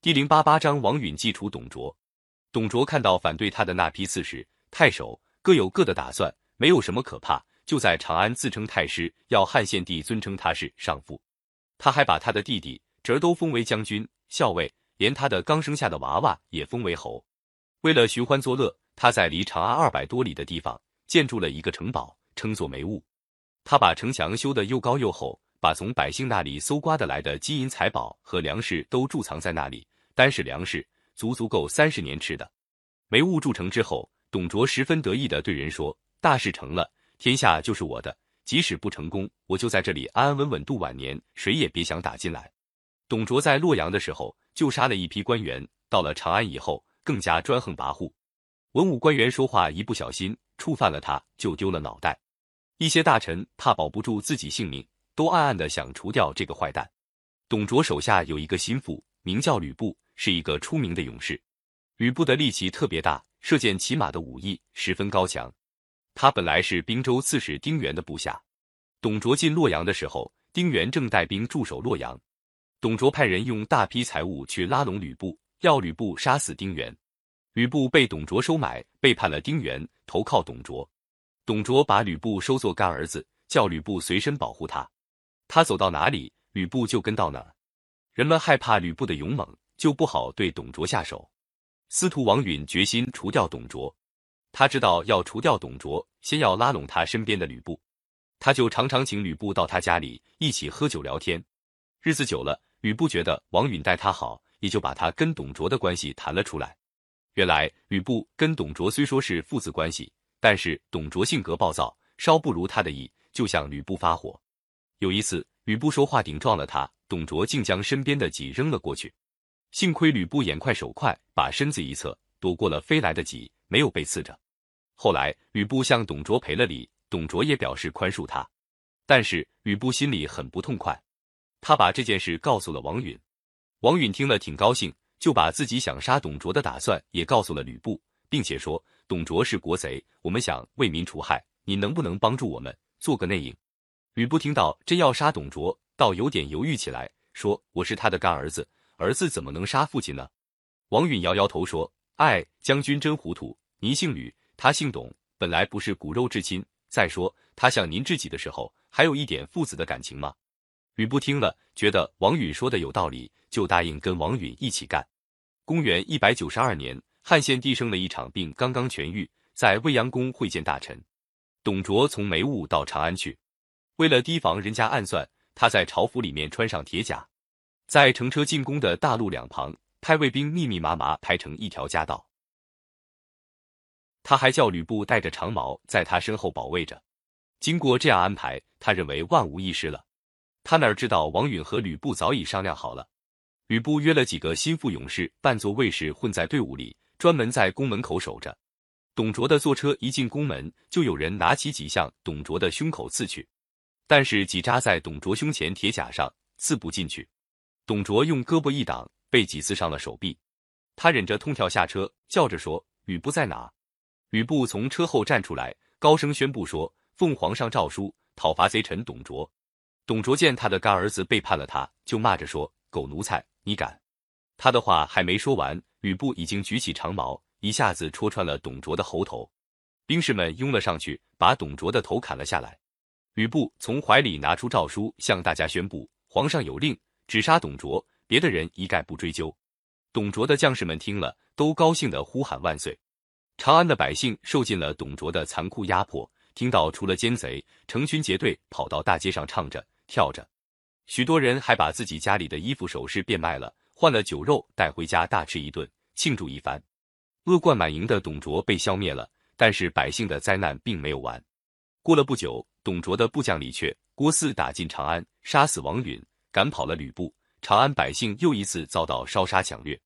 第零八八章，王允祭除董卓。董卓看到反对他的那批刺史、太守各有各的打算，没有什么可怕，就在长安自称太师，要汉献帝尊称他是上父。他还把他的弟弟侄都封为将军、校尉，连他的刚生下的娃娃也封为侯。为了寻欢作乐，他在离长安二百多里的地方建筑了一个城堡，称作梅坞。他把城墙修得又高又厚。把从百姓那里搜刮得来的金银财宝和粮食都贮藏在那里，单是粮食足足够三十年吃的。梅坞筑成之后，董卓十分得意地对人说：“大事成了，天下就是我的。即使不成功，我就在这里安安稳稳度晚年，谁也别想打进来。”董卓在洛阳的时候就杀了一批官员，到了长安以后更加专横跋扈。文武官员说话一不小心触犯了他，就丢了脑袋。一些大臣怕保不住自己性命。都暗暗的想除掉这个坏蛋。董卓手下有一个心腹，名叫吕布，是一个出名的勇士。吕布的力气特别大，射箭骑马的武艺十分高强。他本来是滨州刺史丁原的部下。董卓进洛阳的时候，丁原正带兵驻守洛阳。董卓派人用大批财物去拉拢吕布，要吕布杀死丁原。吕布被董卓收买，背叛了丁原，投靠董卓。董卓把吕布收作干儿子，叫吕布随身保护他。他走到哪里，吕布就跟到哪。人们害怕吕布的勇猛，就不好对董卓下手。司徒王允决心除掉董卓。他知道要除掉董卓，先要拉拢他身边的吕布。他就常常请吕布到他家里一起喝酒聊天。日子久了，吕布觉得王允待他好，也就把他跟董卓的关系谈了出来。原来吕布跟董卓虽说是父子关系，但是董卓性格暴躁，稍不如他的意，就向吕布发火。有一次，吕布说话顶撞了他，董卓竟将身边的戟扔了过去。幸亏吕布眼快手快，把身子一侧，躲过了飞来的戟，没有被刺着。后来，吕布向董卓赔了礼，董卓也表示宽恕他。但是吕布心里很不痛快，他把这件事告诉了王允。王允听了挺高兴，就把自己想杀董卓的打算也告诉了吕布，并且说：“董卓是国贼，我们想为民除害，你能不能帮助我们做个内应？”吕布听到真要杀董卓，倒有点犹豫起来，说：“我是他的干儿子，儿子怎么能杀父亲呢？”王允摇摇头说：“哎，将军真糊涂。您姓吕，他姓董，本来不是骨肉至亲。再说他向您知己的时候，还有一点父子的感情吗？”吕布听了，觉得王允说的有道理，就答应跟王允一起干。公元一百九十二年，汉献帝生了一场病，刚刚痊愈，在未央宫会见大臣。董卓从梅坞到长安去。为了提防人家暗算，他在朝服里面穿上铁甲，在乘车进宫的大路两旁派卫兵密密麻麻排成一条夹道。他还叫吕布带着长矛在他身后保卫着。经过这样安排，他认为万无一失了。他哪知道王允和吕布早已商量好了。吕布约了几个心腹勇士扮作卫士，混在队伍里，专门在宫门口守着。董卓的坐车一进宫门，就有人拿起戟向董卓的胸口刺去。但是戟扎在董卓胸前铁甲上，刺不进去。董卓用胳膊一挡，被戟刺伤了手臂。他忍着痛跳下车，叫着说：“吕布在哪？”吕布从车后站出来，高声宣布说：“奉皇上诏书，讨伐贼臣董卓。”董卓见他的干儿子背叛了他，就骂着说：“狗奴才，你敢！”他的话还没说完，吕布已经举起长矛，一下子戳穿了董卓的喉头。兵士们拥了上去，把董卓的头砍了下来。吕布从怀里拿出诏书，向大家宣布：皇上有令，只杀董卓，别的人一概不追究。董卓的将士们听了，都高兴的呼喊万岁。长安的百姓受尽了董卓的残酷压迫，听到除了奸贼，成群结队跑到大街上唱着跳着，许多人还把自己家里的衣服首饰变卖了，换了酒肉带回家大吃一顿，庆祝一番。恶贯满盈的董卓被消灭了，但是百姓的灾难并没有完。过了不久，董卓的部将李榷、郭汜打进长安，杀死王允，赶跑了吕布。长安百姓又一次遭到烧杀抢掠。